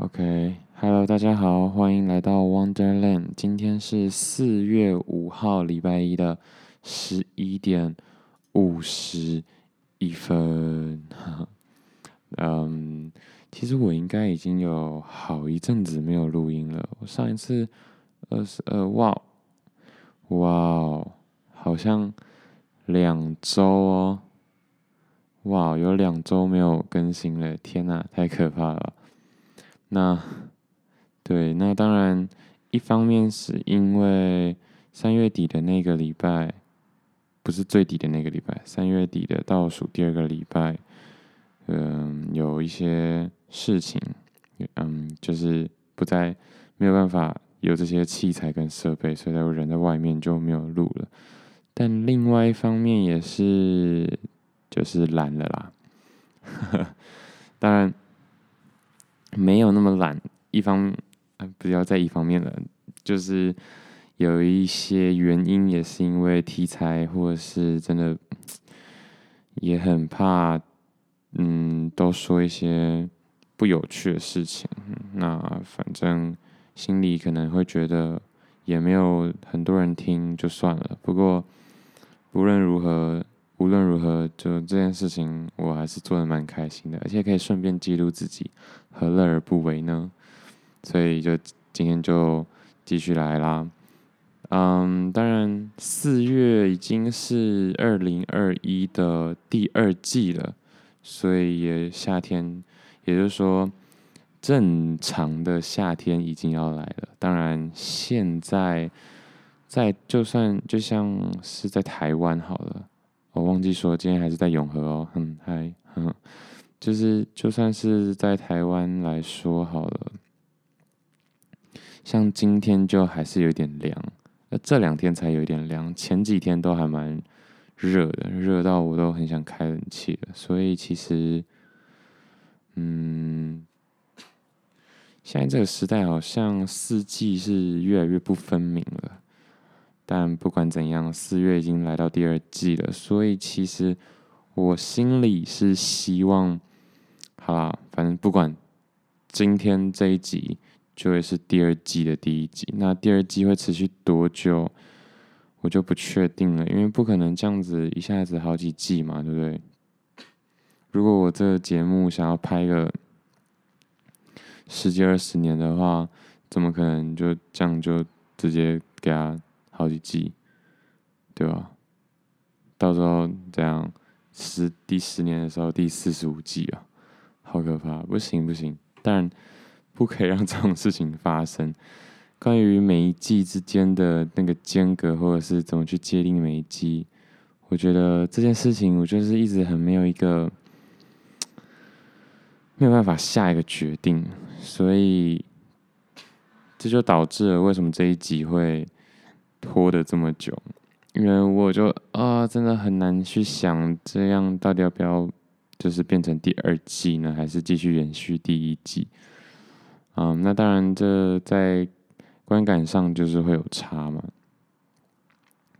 OK，Hello，大家好，欢迎来到 Wonderland。今天是四月五号，礼拜一的十一点五十一分。嗯，其实我应该已经有好一阵子没有录音了。我上一次二十二，哇，哇，好像两周哦，哇，有两周没有更新了，天哪，太可怕了。那，对，那当然，一方面是因为三月底的那个礼拜，不是最底的那个礼拜，三月底的倒数第二个礼拜，嗯，有一些事情，嗯，就是不再没有办法有这些器材跟设备，所以我人在外面就没有录了。但另外一方面也是，就是懒了啦，当然。没有那么懒，一方啊，不要在一方面了，就是有一些原因，也是因为题材，或者是真的也很怕，嗯，都说一些不有趣的事情。那反正心里可能会觉得也没有很多人听，就算了。不过无论如何。无论如何，就这件事情，我还是做的蛮开心的，而且可以顺便记录自己，何乐而不为呢？所以就今天就继续来啦。嗯，当然四月已经是二零二一的第二季了，所以也夏天，也就是说正常的夏天已经要来了。当然现在在就算就像是在台湾好了。我忘记说，今天还是在永和哦，很嗨，哼，就是就算是在台湾来说好了，像今天就还是有点凉，那这两天才有点凉，前几天都还蛮热的，热到我都很想开冷气了。所以其实，嗯，现在这个时代好像四季是越来越不分明了。但不管怎样，四月已经来到第二季了，所以其实我心里是希望，好啦，反正不管今天这一集就会是第二季的第一集，那第二季会持续多久，我就不确定了，因为不可能这样子一下子好几季嘛，对不对？如果我这个节目想要拍个十几二十年的话，怎么可能就这样就直接给他？好几季，对吧？到时候这样十第十年的时候，第四十五季啊，好可怕！不行不行，但不可以让这种事情发生。关于每一季之间的那个间隔，或者是怎么去界定每一季，我觉得这件事情，我就是一直很没有一个没有办法下一个决定，所以这就导致了为什么这一集会。拖的这么久，因为我就啊，真的很难去想这样到底要不要，就是变成第二季呢，还是继续延续第一季？嗯，那当然，这在观感上就是会有差嘛。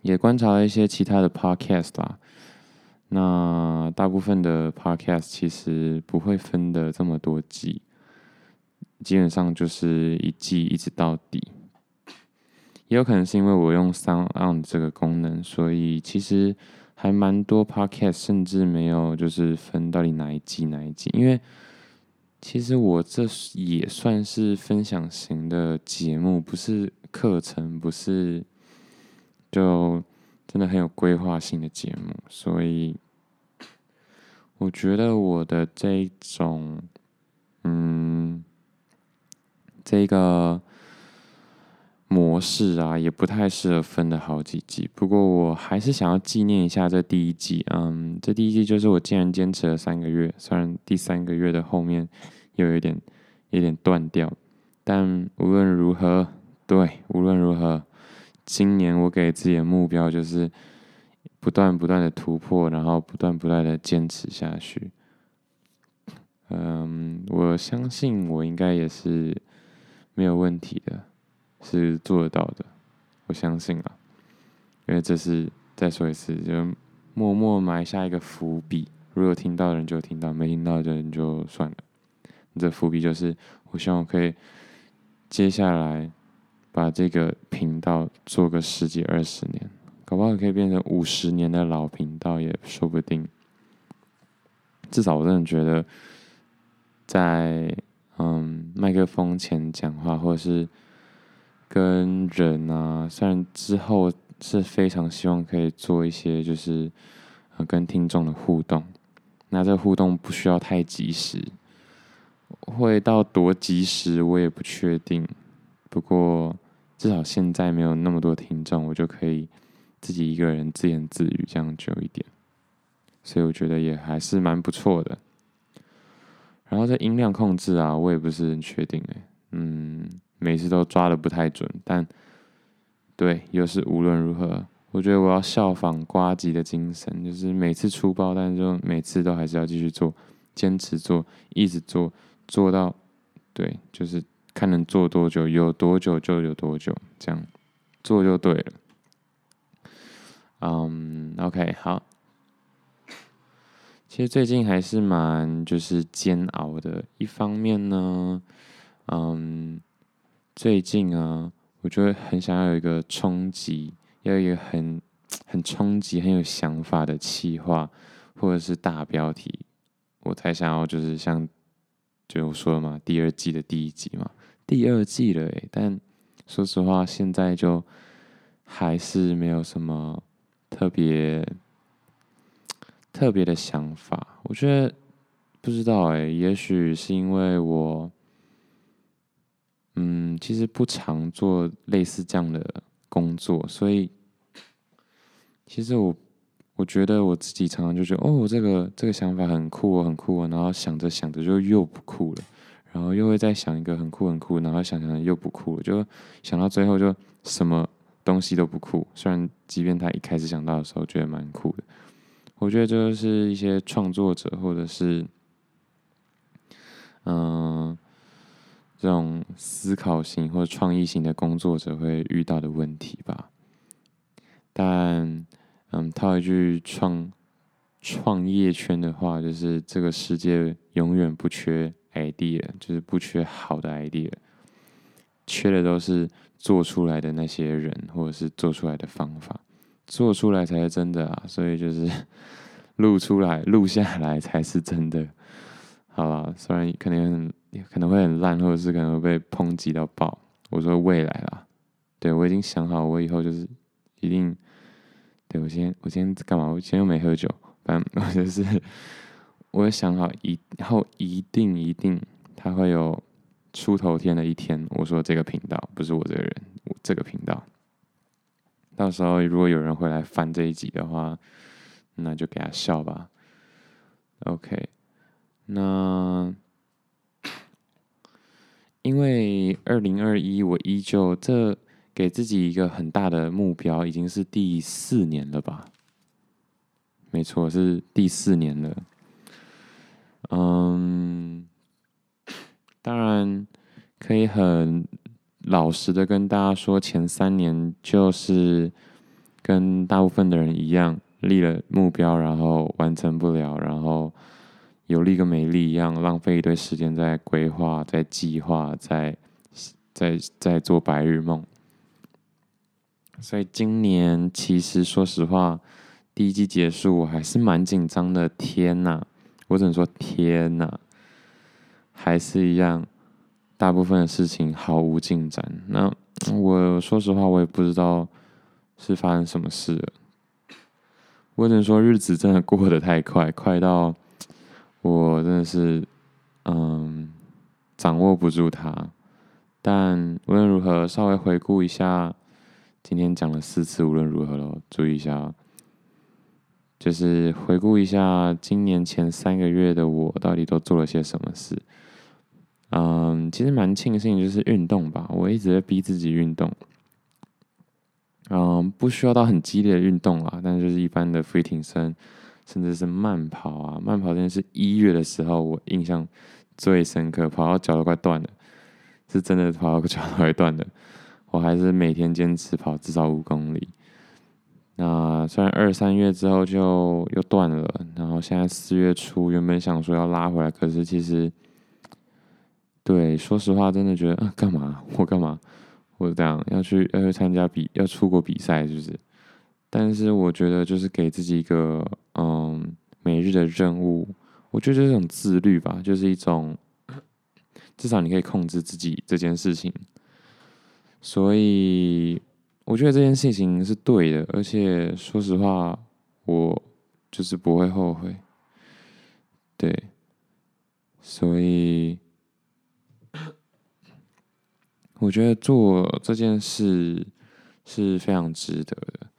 也观察了一些其他的 podcast 啦，那大部分的 podcast 其实不会分的这么多季，基本上就是一季一直到底。也有可能是因为我用 SoundOn 这个功能，所以其实还蛮多 Podcast 甚至没有就是分到底哪一季哪一季，因为其实我这也算是分享型的节目，不是课程，不是就真的很有规划性的节目，所以我觉得我的这种，嗯，这个。模式啊，也不太适合分的好几季。不过我还是想要纪念一下这第一季。嗯，这第一季就是我竟然坚持了三个月，虽然第三个月的后面又有点有点断掉，但无论如何，对，无论如何，今年我给自己的目标就是不断不断的突破，然后不断不断的坚持下去。嗯，我相信我应该也是没有问题的。是做得到的，我相信啊，因为这是再说一次，就默默埋下一个伏笔。如果听到的人就听到，没听到的人就算了。这伏笔就是，我希望我可以接下来把这个频道做个十几二十年，搞不好可以变成五十年的老频道也说不定。至少我真的觉得，在嗯麦克风前讲话，或者是跟人啊，虽然之后是非常希望可以做一些就是跟听众的互动，那这互动不需要太及时。会到多及时，我也不确定。不过至少现在没有那么多听众，我就可以自己一个人自言自语这样久一点。所以我觉得也还是蛮不错的。然后这音量控制啊，我也不是很确定哎。嗯，每次都抓得不太准，但对，又是无论如何，我觉得我要效仿瓜吉的精神，就是每次出包，但是就每次都还是要继续做，坚持做，一直做。做到，对，就是看能做多久，有多久就有多久，这样做就对了。嗯，OK，好。其实最近还是蛮就是煎熬的。一方面呢，嗯，最近啊，我就会很想要有一个冲击，要有一个很 很冲击、很有想法的企划，或者是大标题，我才想要就是像。就我说嘛，第二季的第一集嘛，第二季了诶，但说实话，现在就还是没有什么特别特别的想法。我觉得不知道诶，也许是因为我，嗯，其实不常做类似这样的工作，所以其实我。我觉得我自己常常就觉得，哦，这个这个想法很酷哦，很酷哦，然后想着想着就又不酷了，然后又会再想一个很酷很酷，然后想想又不酷了，就想到最后就什么东西都不酷。虽然即便他一开始想到的时候觉得蛮酷的，我觉得就是一些创作者或者是嗯这种思考型或创意型的工作者会遇到的问题吧，但。嗯，套一句创创业圈的话，就是这个世界永远不缺 idea，就是不缺好的 idea，缺的都是做出来的那些人，或者是做出来的方法，做出来才是真的啊！所以就是 录出来、录下来才是真的。好了，虽然可能可能会很烂，或者是可能会被抨击到爆。我说未来啦，对，我已经想好，我以后就是一定。对，我今天我今天干嘛？我今天又没喝酒，反正 我就是，我也想好以后一定一定，他会有出头天的一天。我说这个频道不是我这个人，我这个频道，到时候如果有人会来翻这一集的话，那就给他笑吧。OK，那因为二零二一我依旧这。给自己一个很大的目标，已经是第四年了吧？没错，是第四年了。嗯，当然可以很老实的跟大家说，前三年就是跟大部分的人一样，立了目标，然后完成不了，然后有力跟没力一样，浪费一堆时间在规划、在计划、在在在做白日梦。所以今年其实说实话，第一季结束我还是蛮紧张的。天呐，我只能说天呐，还是一样，大部分的事情毫无进展。那我说实话，我也不知道是发生什么事了。我只能说日子真的过得太快，快到我真的是嗯掌握不住它。但无论如何，稍微回顾一下。今天讲了四次，无论如何喽，注意一下，就是回顾一下今年前三个月的我到底都做了些什么事。嗯，其实蛮庆幸就是运动吧，我一直在逼自己运动。嗯，不需要到很激烈的运动啊，但就是一般的俯卧撑，甚至是慢跑啊。慢跑真的是一月的时候，我印象最深刻，跑到脚都快断了，是真的跑到脚都快断了。我还是每天坚持跑至少五公里。那虽然二三月之后就又断了，然后现在四月初原本想说要拉回来，可是其实对，说实话，真的觉得啊，干嘛？我干嘛？我这样要去要去参加比要出国比赛，是不是？但是我觉得就是给自己一个嗯每日的任务，我觉得这种自律吧，就是一种至少你可以控制自己这件事情。所以我觉得这件事情是对的，而且说实话，我就是不会后悔。对，所以我觉得做这件事是非常值得的。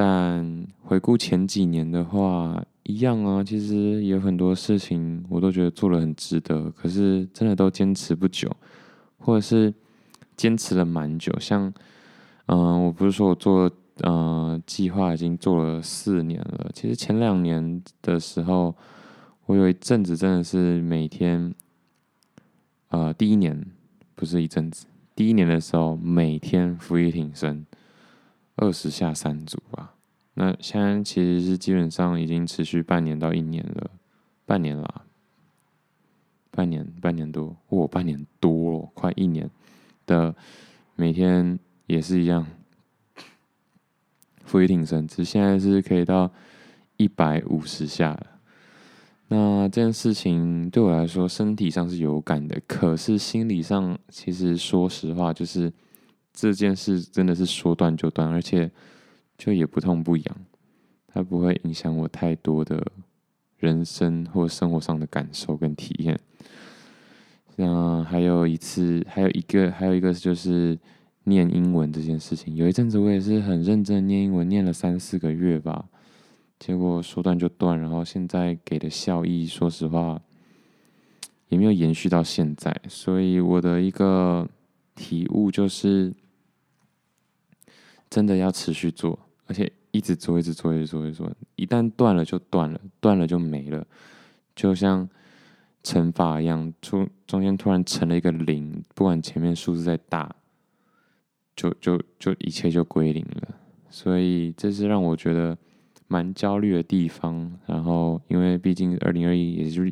但回顾前几年的话，一样啊，其实有很多事情我都觉得做了很值得，可是真的都坚持不久，或者是坚持了蛮久。像，嗯、我不是说我做，呃，计划已经做了四年了。其实前两年的时候，我有一阵子真的是每天，呃，第一年不是一阵子，第一年的时候每天伏地挺身。二十下三组吧，那现在其实是基本上已经持续半年到一年了，半年啦，半年半年多，哦，半年多了，快一年的每天也是一样，负一挺身，只现在是可以到一百五十下了。那这件事情对我来说，身体上是有感的，可是心理上，其实说实话就是。这件事真的是说断就断，而且就也不痛不痒，它不会影响我太多的人生或生活上的感受跟体验。那还有一次，还有一个，还有一个就是念英文这件事情。有一阵子我也是很认真念英文，念了三四个月吧，结果说断就断，然后现在给的效益，说实话也没有延续到现在。所以我的一个体悟就是。真的要持续做，而且一直做，一直做，一直做，一直做。一旦断了就断了，断了就没了。就像乘法一样，中中间突然乘了一个零，不管前面数字再大，就就就一切就归零了。所以这是让我觉得蛮焦虑的地方。然后，因为毕竟二零二一也是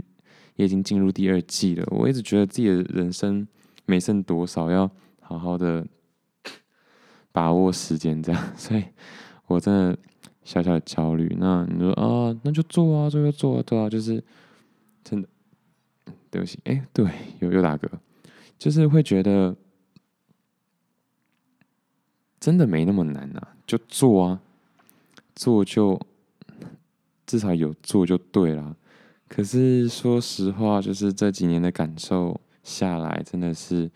也已经进入第二季了，我一直觉得自己的人生没剩多少，要好好的。把握时间，这样，所以我真的小小的焦虑。那你说啊，那就做啊，做就做啊，对啊，就是真的，对不起，哎，对，有有打嗝，就是会觉得真的没那么难啊，就做啊，做就至少有做就对了。可是说实话，就是这几年的感受下来，真的是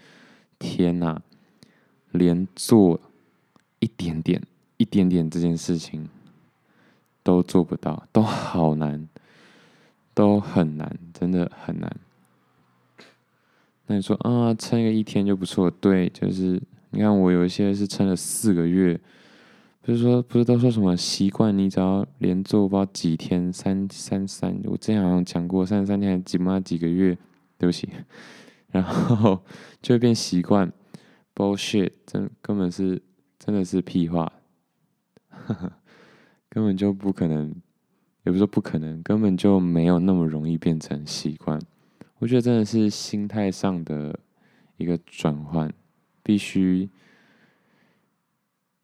天哪，连做。一点点，一点点这件事情都做不到，都好难，都很难，真的很难。那你说啊，撑个一天就不错，对，就是你看我有一些是撑了四个月，不是说不是都说什么习惯，你只要连做不知道几天，三三三，我之前好像讲过三十三天还几嘛几个月，对不起，然后就会变习惯，bullshit，真根本是。真的是屁话，根本就不可能，也不是说不可能，根本就没有那么容易变成习惯。我觉得真的是心态上的一个转换，必须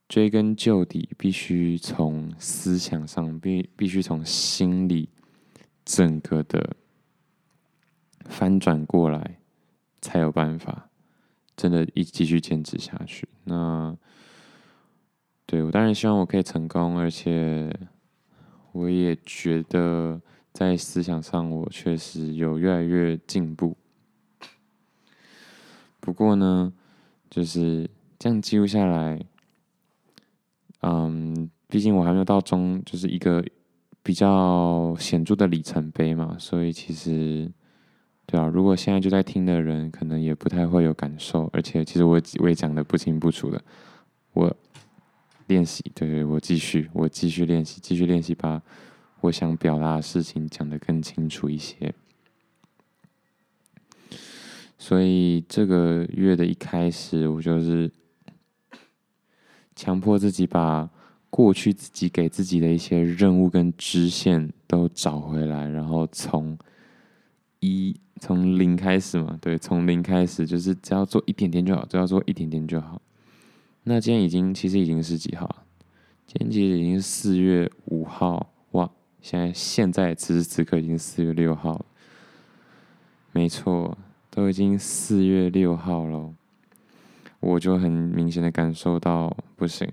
追根究底，必须从思想上，必必须从心里整个的翻转过来，才有办法真的一继续坚持下去。那。对，我当然希望我可以成功，而且我也觉得在思想上我确实有越来越进步。不过呢，就是这样记录下来，嗯，毕竟我还没有到中，就是一个比较显著的里程碑嘛，所以其实，对啊，如果现在就在听的人，可能也不太会有感受，而且其实我我也讲得不清不楚的，我。练习，对对，我继续，我继续练习，继续练习，把我想表达的事情讲得更清楚一些。所以这个月的一开始，我就是强迫自己把过去自己给自己的一些任务跟支线都找回来，然后从一从零开始嘛，对，从零开始，就是只要做一点点就好，只要做一点点就好。那今天已经其实已经是几号？今天其实已经是四月五号，哇！现在现在此时此刻已经四月六号，没错，都已经四月六号了，我就很明显的感受到不行，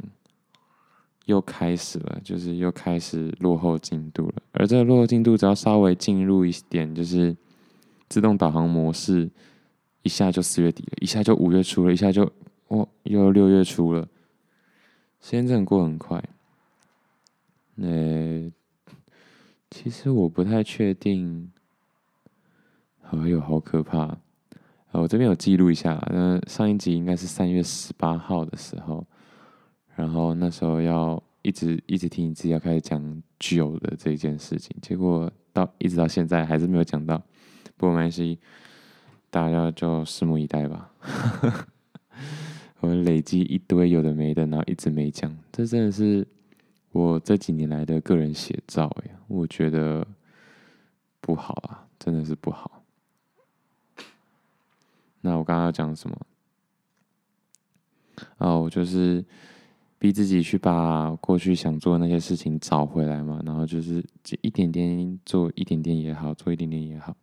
又开始了，就是又开始落后进度了。而这个落后进度只要稍微进入一点，就是自动导航模式，一下就四月底了，一下就五月初了，一下就。哦，又六月初了，时间真的过很快。那、其实我不太确定，哎呦，好可怕！啊，我这边有记录一下，那上一集应该是三月十八号的时候，然后那时候要一直一直听你自己要开始讲酒的这件事情，结果到一直到现在还是没有讲到，不过没关系，大家就拭目以待吧。我累积一堆有的没的，然后一直没讲，这真的是我这几年来的个人写照哎，我觉得不好啊，真的是不好。那我刚刚要讲什么？哦，我就是逼自己去把过去想做的那些事情找回来嘛，然后就是一点点做，一点点也好，做一点点也好。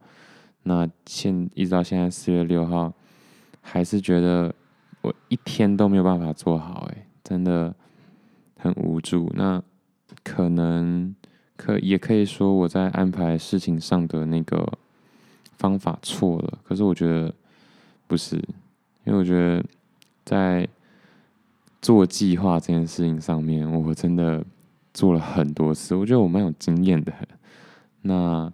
那现一直到现在四月六号，还是觉得。我一天都没有办法做好，哎，真的很无助。那可能可也可以说我在安排事情上的那个方法错了。可是我觉得不是，因为我觉得在做计划这件事情上面，我真的做了很多次。我觉得我蛮有经验的。那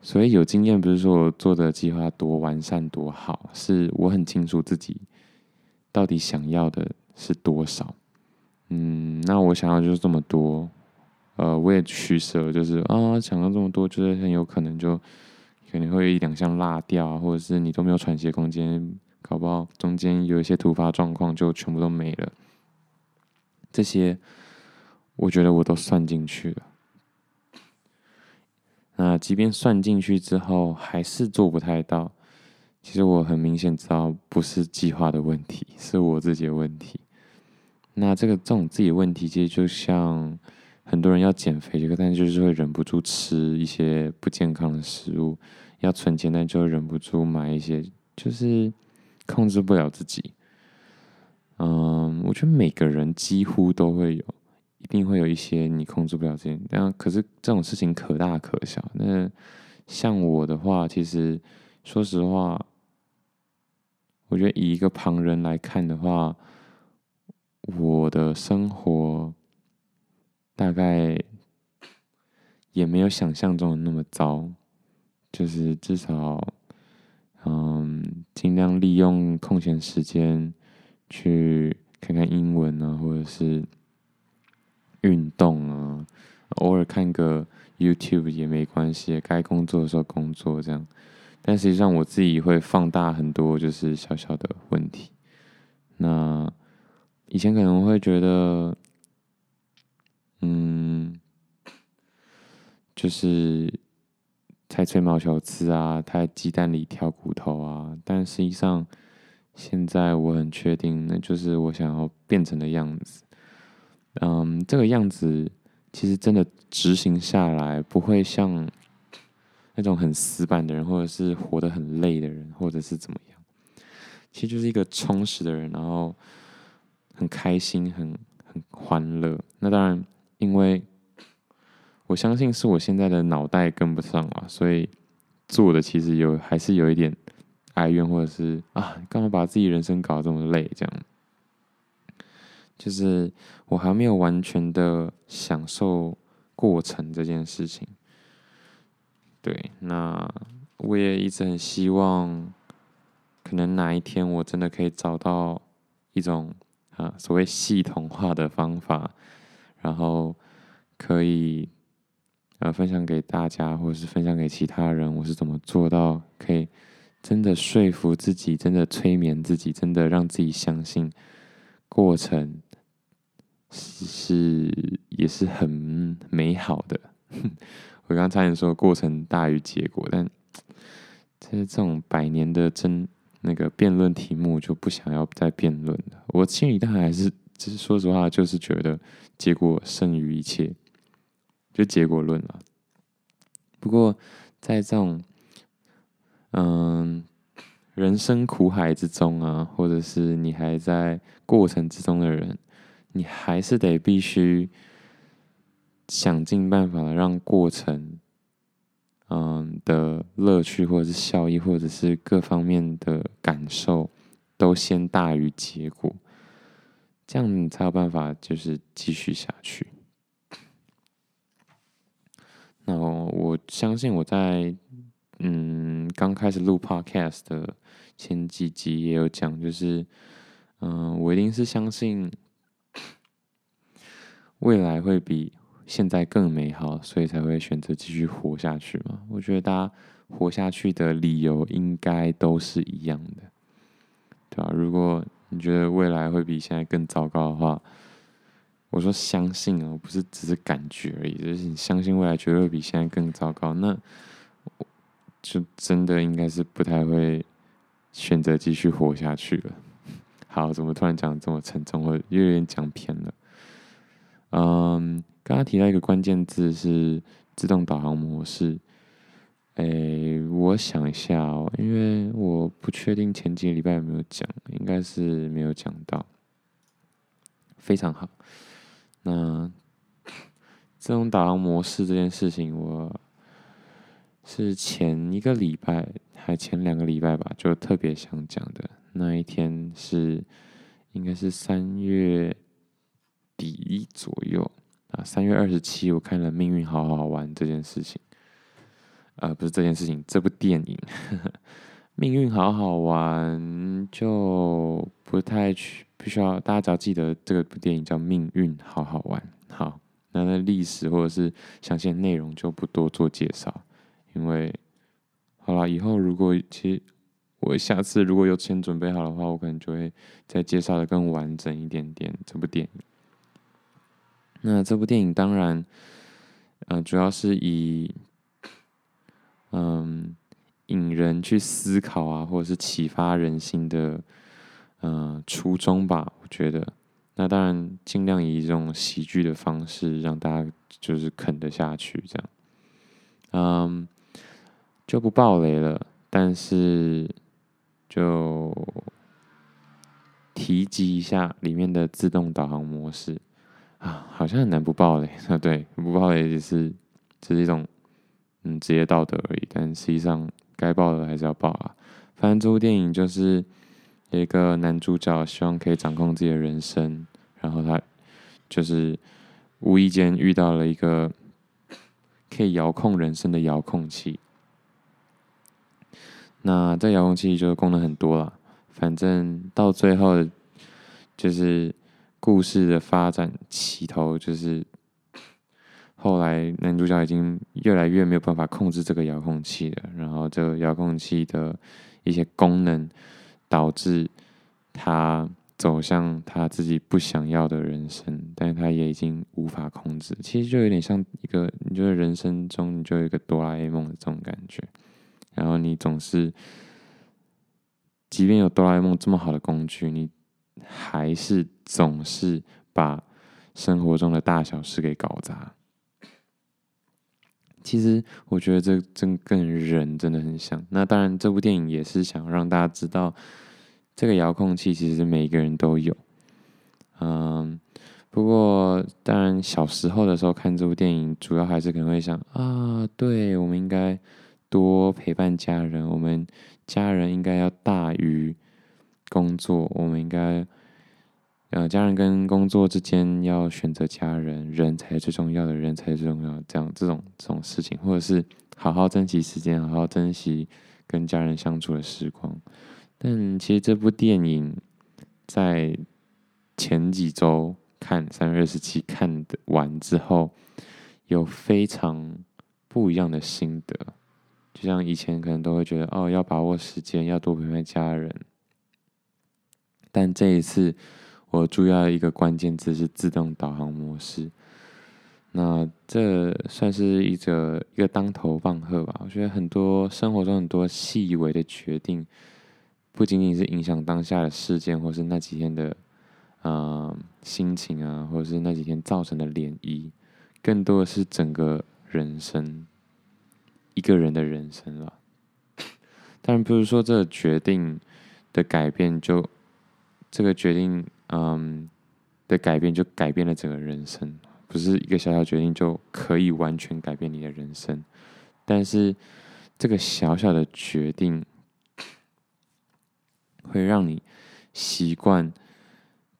所以有经验不是说我做的计划多完善多好，是我很清楚自己。到底想要的是多少？嗯，那我想要就是这么多，呃，我也取舍，就是啊，想要这么多，就是很有可能就可能会有一两项落掉啊，或者是你都没有喘息空间，搞不好中间有一些突发状况就全部都没了。这些我觉得我都算进去了。那即便算进去之后，还是做不太到。其实我很明显知道，不是计划的问题，是我自己的问题。那这个这种自己的问题，其实就像很多人要减肥，这个但就是会忍不住吃一些不健康的食物；要存钱，但就忍不住买一些，就是控制不了自己。嗯，我觉得每个人几乎都会有，一定会有一些你控制不了自己。但可是这种事情可大可小。那像我的话，其实说实话。我觉得以一个旁人来看的话，我的生活大概也没有想象中的那么糟，就是至少，嗯，尽量利用空闲时间去看看英文啊，或者是运动啊，偶尔看个 YouTube 也没关系，该工作的时候工作这样。但实际上，我自己会放大很多，就是小小的问题。那以前可能会觉得，嗯，就是太吹毛求疵啊，太鸡蛋里挑骨头啊。但实际上，现在我很确定，那就是我想要变成的样子。嗯，这个样子其实真的执行下来，不会像。那种很死板的人，或者是活得很累的人，或者是怎么样，其实就是一个充实的人，然后很开心、很很欢乐。那当然，因为我相信是我现在的脑袋跟不上啊，所以做的其实有还是有一点哀怨，或者是啊，干嘛把自己人生搞得这么累？这样，就是我还没有完全的享受过程这件事情。对，那我也一直很希望，可能哪一天我真的可以找到一种啊所谓系统化的方法，然后可以呃分享给大家，或者是分享给其他人，我是怎么做到可以真的说服自己，真的催眠自己，真的让自己相信过程是，是也是很美好的。我刚才差点说过程大于结果，但这这种百年的争那个辩论题目，就不想要再辩论了。我心里当然还是，只是说实话，就是觉得结果胜于一切，就结果论了。不过在这种嗯人生苦海之中啊，或者是你还在过程之中的人，你还是得必须想尽办法让过程，嗯的乐趣，或者是效益，或者是各方面的感受，都先大于结果，这样你才有办法就是继续下去。那我相信我在嗯刚开始录 Podcast 的前几集也有讲，就是嗯我一定是相信。未来会比现在更美好，所以才会选择继续活下去嘛。我觉得大家活下去的理由应该都是一样的，对吧？如果你觉得未来会比现在更糟糕的话，我说相信哦，不是只是感觉而已，就是你相信未来绝对会比现在更糟糕，那就真的应该是不太会选择继续活下去了。好，怎么突然讲这么沉重，我又有点讲偏了。嗯，刚刚提到一个关键字是自动导航模式。诶，我想一下哦，因为我不确定前几个礼拜有没有讲，应该是没有讲到。非常好，那自动导航模式这件事情，我是前一个礼拜还前两个礼拜吧，就特别想讲的。那一天是应该是三月。底左右啊，三月二十七，我看了《命运好好玩》这件事情，呃，不是这件事情，这部电影《命运好好玩》就不太去，必须要大家只要记得这部电影叫《命运好好玩》。好，那那历史或者是详细的内容就不多做介绍，因为好了，以后如果其实我下次如果有先准备好的话，我可能就会再介绍的更完整一点点这部电影。那这部电影当然，呃，主要是以，嗯，引人去思考啊，或者是启发人心的，嗯、呃，初衷吧。我觉得，那当然尽量以这种喜剧的方式让大家就是啃得下去，这样，嗯，就不爆雷了，但是就提及一下里面的自动导航模式。啊，好像很难不爆雷啊！对，不爆雷也是只是一种嗯职业道德而已，但实际上该爆的还是要爆啊。反正这部电影就是有一个男主角希望可以掌控自己的人生，然后他就是无意间遇到了一个可以遥控人生的遥控器。那这遥控器就功能很多了，反正到最后就是。故事的发展起头就是，后来男主角已经越来越没有办法控制这个遥控器了，然后这个遥控器的一些功能导致他走向他自己不想要的人生，但是他也已经无法控制。其实就有点像一个，你觉得人生中你就有一个哆啦 A 梦的这种感觉，然后你总是，即便有哆啦 A 梦这么好的工具，你。还是总是把生活中的大小事给搞砸。其实我觉得这真跟人真的很像。那当然，这部电影也是想让大家知道，这个遥控器其实每个人都有。嗯，不过当然小时候的时候看这部电影，主要还是可能会想啊，对，我们应该多陪伴家人，我们家人应该要大于。工作，我们应该，呃，家人跟工作之间要选择家人，人才是最重要的，人才是最重要的。这样这种这种事情，或者是好好珍惜时间，好好珍惜跟家人相处的时光。但其实这部电影在前几周看三月二十七看的完之后，有非常不一样的心得。就像以前可能都会觉得，哦，要把握时间，要多陪陪家人。但这一次，我注意到一个关键字是自动导航模式。那这算是一个一个当头棒喝吧。我觉得很多生活中很多细微的决定，不仅仅是影响当下的事件，或是那几天的啊、心情啊，或者是那几天造成的涟漪，更多的是整个人生，一个人的人生了。但不是说这决定的改变就这个决定嗯的改变就改变了整个人生。不是一个小小决定就可以完全改变你的人生，但是这个小小的决定会让你习惯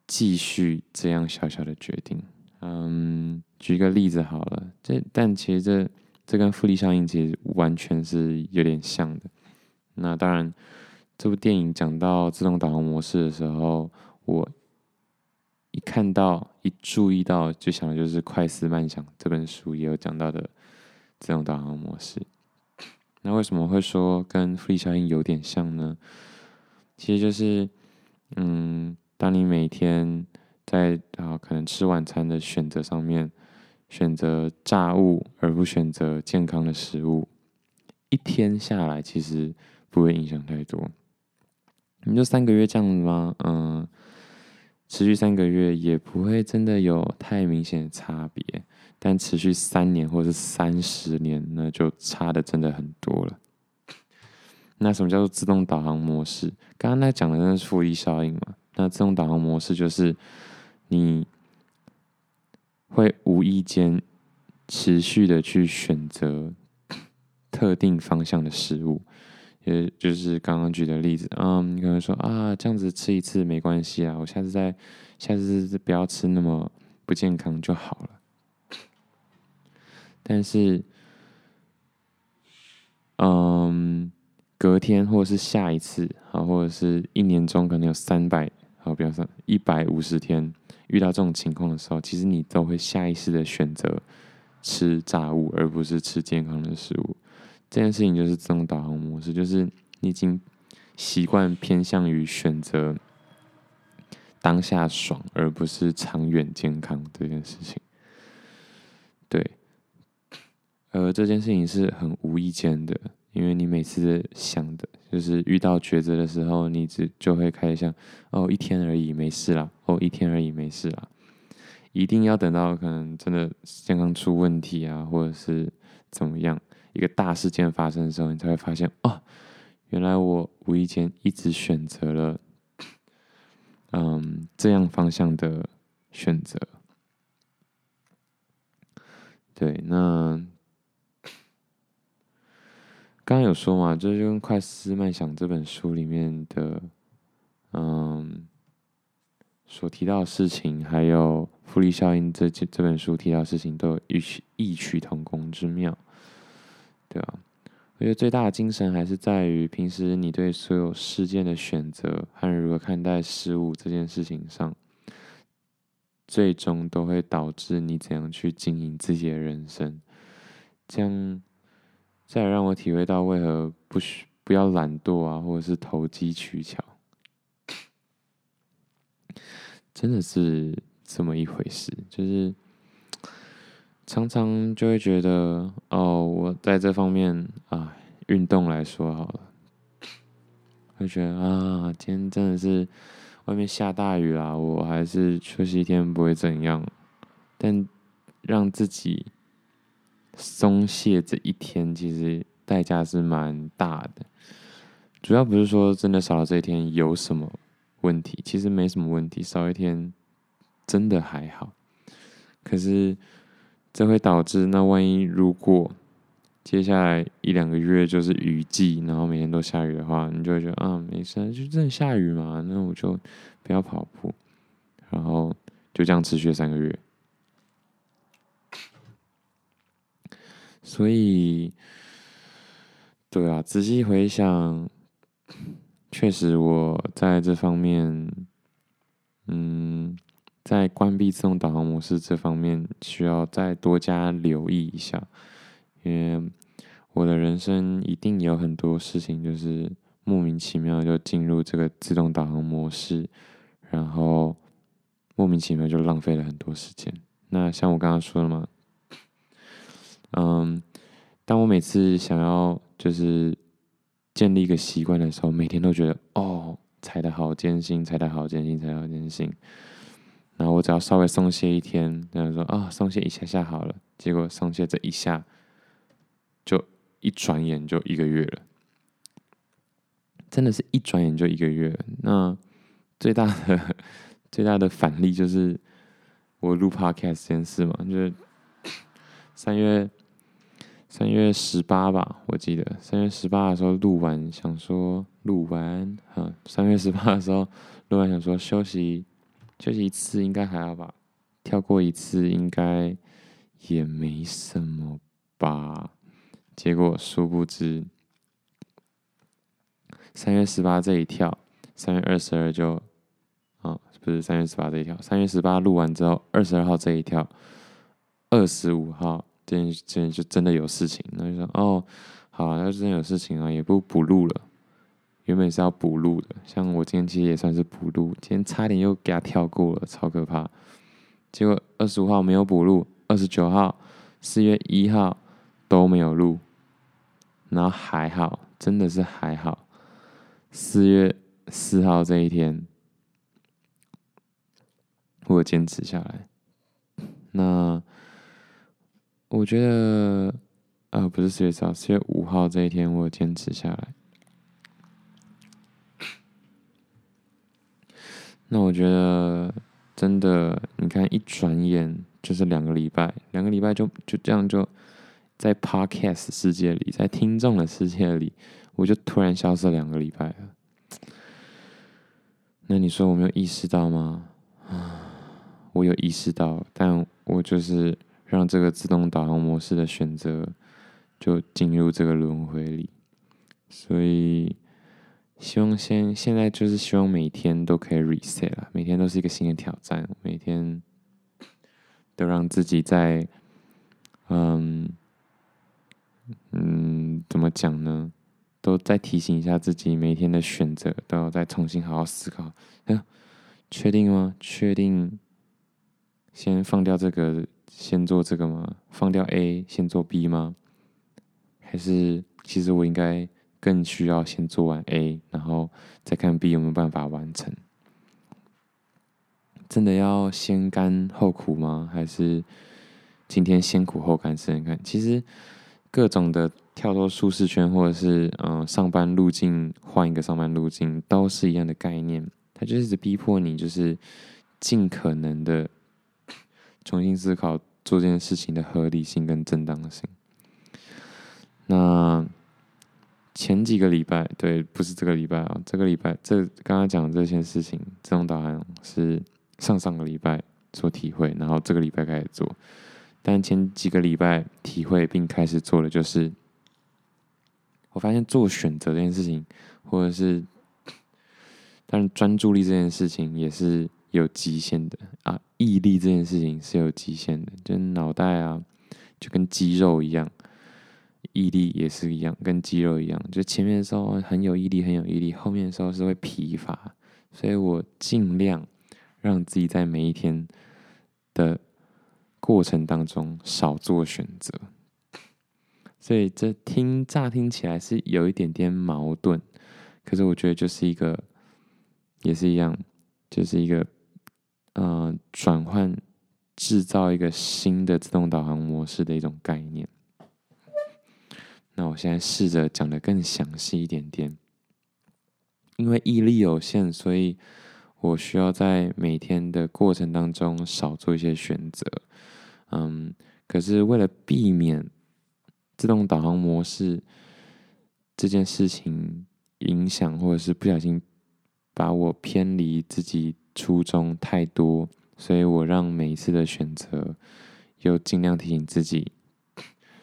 继续这样小小的决定。嗯，举一个例子好了，这但其实这这跟复利效应其实完全是有点像的。那当然，这部电影讲到自动导航模式的时候，我。一看到，一注意到，就想的就是《快思慢想》这本书也有讲到的自动导航模式。那为什么会说跟复利效应有点像呢？其实就是，嗯，当你每天在啊可能吃晚餐的选择上面，选择炸物而不选择健康的食物，一天下来其实不会影响太多。你就三个月这样子吗？嗯。持续三个月也不会真的有太明显的差别，但持续三年或者是三十年，那就差的真的很多了。那什么叫做自动导航模式？刚刚那讲的那是复一效应嘛？那自动导航模式就是你会无意间持续的去选择特定方向的食物。也就是刚刚举的例子，嗯，你可能说啊，这样子吃一次没关系啊，我下次再，下次不要吃那么不健康就好了。但是，嗯，隔天或者是下一次，啊，或者是一年中可能有三百，好，比方说一百五十天遇到这种情况的时候，其实你都会下意识的选择吃炸物，而不是吃健康的食物。这件事情就是自动导航模式，就是你已经习惯偏向于选择当下爽，而不是长远健康这件事情。对，而这件事情是很无意间的，因为你每次想的，就是遇到抉择的时候，你只就会开始想：哦，一天而已，没事啦；哦，一天而已，没事啦。一定要等到可能真的健康出问题啊，或者是怎么样。一个大事件发生的时候，你才会发现哦，原来我无意间一直选择了，嗯，这样方向的选择。对，那 刚刚有说嘛，就是跟《快思慢想》这本书里面的，嗯，所提到的事情，还有复利效应这这本书提到的事情，都有异曲异曲同工之妙。对啊，我觉得最大的精神还是在于平时你对所有事件的选择和如何看待事物这件事情上，最终都会导致你怎样去经营自己的人生。这样，再让我体会到为何不需不要懒惰啊，或者是投机取巧，真的是这么一回事，就是。常常就会觉得，哦，我在这方面啊，运动来说好了，会觉得啊，今天真的是外面下大雨啦，我还是休息一天不会怎样。但让自己松懈这一天，其实代价是蛮大的。主要不是说真的少了这一天有什么问题，其实没什么问题，少一天真的还好。可是。这会导致，那万一如果接下来一两个月就是雨季，然后每天都下雨的话，你就会觉得啊，没事，就真的下雨嘛，那我就不要跑步，然后就这样持续三个月。所以，对啊，仔细回想，确实我在这方面，嗯。在关闭自动导航模式这方面，需要再多加留意一下，因为我的人生一定有很多事情，就是莫名其妙就进入这个自动导航模式，然后莫名其妙就浪费了很多时间。那像我刚刚说的嘛，嗯，当我每次想要就是建立一个习惯的时候，每天都觉得哦，踩得好艰辛，踩得好艰辛，踩得好艰辛。然后我只要稍微松懈一天，然后说啊，松懈一下下好了。结果松懈这一下，就一转眼就一个月了。真的是一转眼就一个月。那最大的 最大的反例就是我录 podcast 这件事嘛，就是三月三月十八吧，我记得三月十八的时候录完，想说录完，哈，三月十八的时候录完，想说休息休息一次应该还好吧，跳过一次应该也没什么吧，结果殊不知。三月十八这一跳，三月二十二就，啊、哦，不是三月十八这一跳，三月十八录完之后，二十二号这一跳，二十五号这天这天就真的有事情，那就说哦，好、啊，那真有事情啊，也不补录了，原本是要补录的，像我今天其实也算是补录，今天差点又给他跳过了，超可怕，结果二十五号没有补录，二十九号、四月一号都没有录，然后还好，真的是还好。四月四号这一天，我坚持下来。那我觉得，啊，不是四月四号，四月五号这一天，我坚持下来。那我觉得，真的，你看，一转眼就是两个礼拜，两个礼拜就就这样就在 Podcast 世界里，在听众的世界里。我就突然消失两个礼拜了，那你说我没有意识到吗？啊，我有意识到，但我就是让这个自动导航模式的选择就进入这个轮回里，所以希望现现在就是希望每天都可以 reset 了，每天都是一个新的挑战，每天都让自己在，嗯嗯，怎么讲呢？都再提醒一下自己，每天的选择都要再重新好好思考。哎，确定吗？确定先放掉这个，先做这个吗？放掉 A，先做 B 吗？还是其实我应该更需要先做完 A，然后再看 B 有没有办法完成？真的要先甘后苦吗？还是今天先苦后甘试试看？其实各种的。跳脱舒适圈，或者是嗯、上班路径换一个上班路径，都是一样的概念。它就是逼迫你，就是尽可能的重新思考做这件事情的合理性跟正当性。那前几个礼拜，对，不是这个礼拜啊，这个礼拜这刚刚讲的这件事情，自动导航是上上个礼拜做体会，然后这个礼拜开始做。但前几个礼拜体会并开始做的就是。我发现做选择这件事情，或者是，当然专注力这件事情也是有极限的啊。毅力这件事情是有极限的，就脑袋啊，就跟肌肉一样，毅力也是一样，跟肌肉一样。就前面的时候很有毅力，很有毅力，后面的时候是会疲乏。所以我尽量让自己在每一天的过程当中少做选择。所以这听乍听起来是有一点点矛盾，可是我觉得就是一个，也是一样，就是一个，呃，转换制造一个新的自动导航模式的一种概念。那我现在试着讲的更详细一点点，因为毅力有限，所以我需要在每天的过程当中少做一些选择。嗯，可是为了避免。自动导航模式这件事情影响，或者是不小心把我偏离自己初衷太多，所以我让每一次的选择又尽量提醒自己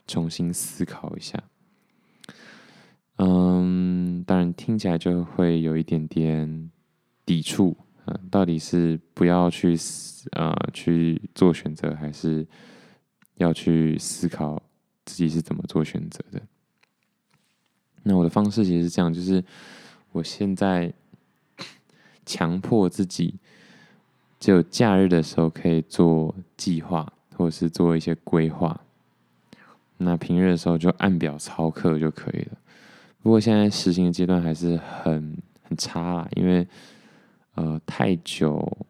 重新思考一下。嗯，当然听起来就会有一点点抵触啊，到底是不要去啊、呃、去做选择，还是要去思考？自己是怎么做选择的？那我的方式其实是这样，就是我现在强迫自己，只有假日的时候可以做计划，或者是做一些规划。那平日的时候就按表操课就可以了。不过现在实行的阶段还是很很差啦，因为呃太久，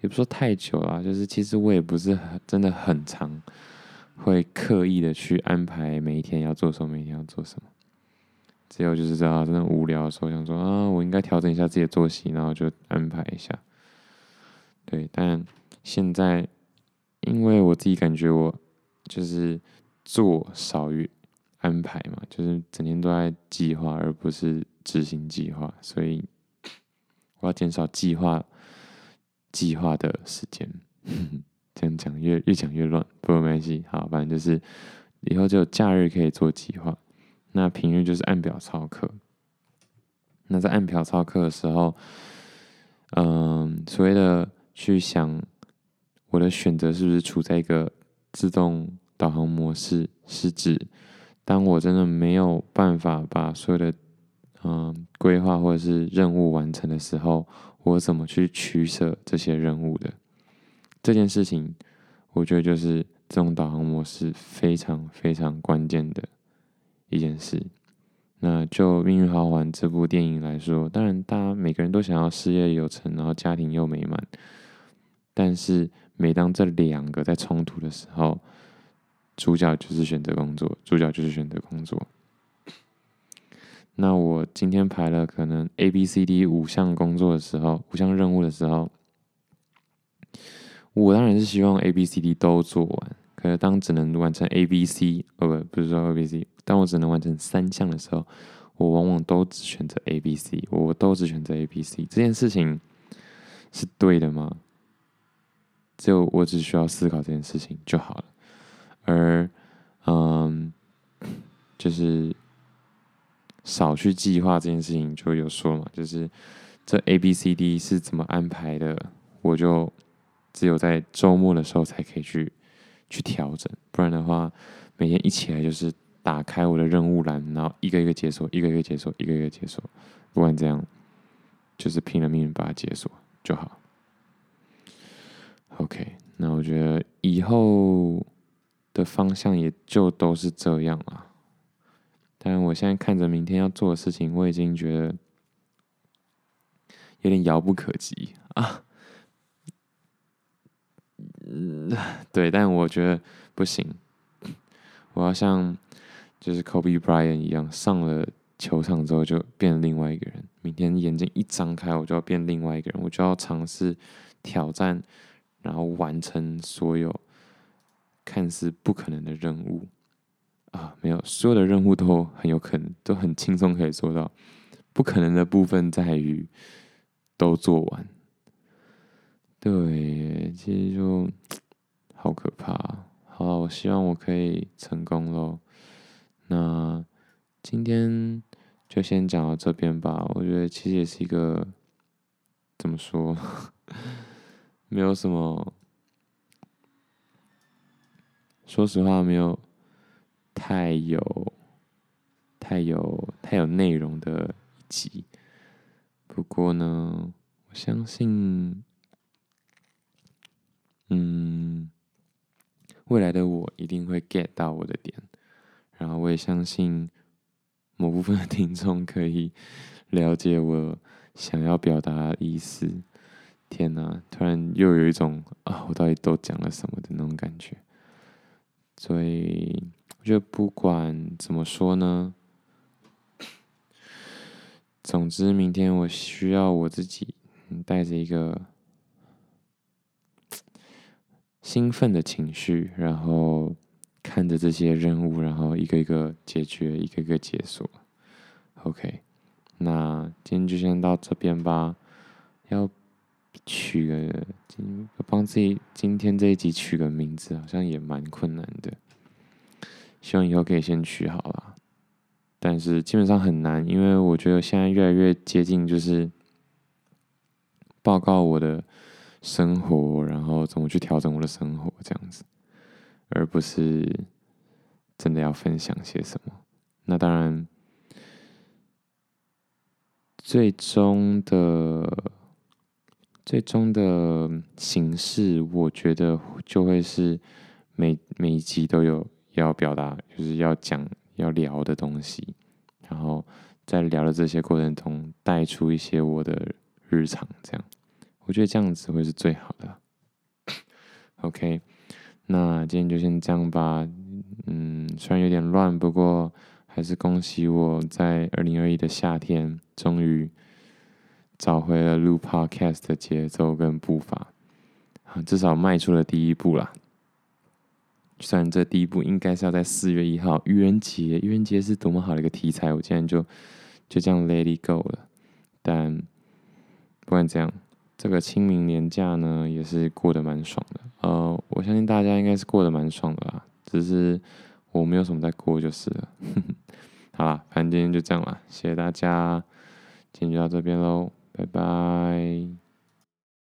也不说太久啦，就是其实我也不是很真的很常会刻意的去安排每一天要做什么，每一天要做什么。只有就是知道真的无聊的时候，想说啊，我应该调整一下自己的作息，然后就安排一下。对，但现在因为我自己感觉我就是做少于安排嘛，就是整天都在计划，而不是执行计划，所以我要减少计划计划的时间。这样讲越越讲越乱，不过没关系，好，反正就是以后就有假日可以做计划。那平日就是按表操课。那在按表操课的时候，嗯，所谓的去想我的选择是不是处在一个自动导航模式，是指当我真的没有办法把所有的嗯规划或者是任务完成的时候，我怎么去取舍这些任务的？这件事情，我觉得就是这种导航模式非常非常关键的。一件事，那就《命运好好玩》这部电影来说，当然，大家每个人都想要事业有成，然后家庭又美满。但是，每当这两个在冲突的时候，主角就是选择工作，主角就是选择工作。那我今天排了可能 A、B、C、D 五项工作的时候，五项任务的时候，我当然是希望 A、B、C、D 都做完。可是当只能完成 A、B、C，哦不，不是说 A、B、C。当我只能完成三项的时候，我往往都只选择 A、B、C，我都只选择 A、B、C。这件事情是对的吗？就我只需要思考这件事情就好了。而，嗯，就是少去计划这件事情，就有说嘛，就是这 A、B、C、D 是怎么安排的，我就只有在周末的时候才可以去去调整，不然的话，每天一起来就是。打开我的任务栏，然后一个一个解锁，一个一个解锁，一个一个解锁。不管怎样，就是拼了命把它解锁就好。OK，那我觉得以后的方向也就都是这样了。但我现在看着明天要做的事情，我已经觉得有点遥不可及啊。嗯，对，但我觉得不行，我要像。就是 Kobe Bryant 一样，上了球场之后就变另外一个人。明天眼睛一张开，我就要变另外一个人，我就要尝试挑战，然后完成所有看似不可能的任务啊！没有，所有的任务都很有可能，都很轻松可以做到。不可能的部分在于都做完。对，其实就好可怕。好，我希望我可以成功喽。那今天就先讲到这边吧。我觉得其实也是一个怎么说，没有什么，说实话没有太有、太有、太有内容的一集。不过呢，我相信，嗯，未来的我一定会 get 到我的点。然后我也相信某部分的听众可以了解我想要表达的意思。天哪，突然又有一种啊，我到底都讲了什么的那种感觉。所以我觉得不管怎么说呢，总之明天我需要我自己带着一个兴奋的情绪，然后。看着这些任务，然后一个一个解决，一个一个解锁。OK，那今天就先到这边吧。要取个今帮自己今天这一集取个名字，好像也蛮困难的。希望以后可以先取好了，但是基本上很难，因为我觉得现在越来越接近，就是报告我的生活，然后怎么去调整我的生活这样子。而不是真的要分享些什么。那当然，最终的最终的形式，我觉得就会是每每一集都有要表达，就是要讲要聊的东西，然后在聊的这些过程中带出一些我的日常，这样，我觉得这样子会是最好的。OK，那今天就先这样吧。嗯，虽然有点乱，不过还是恭喜我在二零二一的夏天，终于找回了录 Podcast 的节奏跟步伐，啊至少迈出了第一步啦。虽然这第一步应该是要在四月一号愚人节，愚人节是多么好的一个题材，我竟然就就这样 let it go 了。但不管怎样，这个清明年假呢，也是过得蛮爽的。呃，我相信大家应该是过得蛮爽的啦。只是我没有什么在过就是了。好啦，反正今天就这样啦，谢谢大家，今天就到这边喽，拜拜。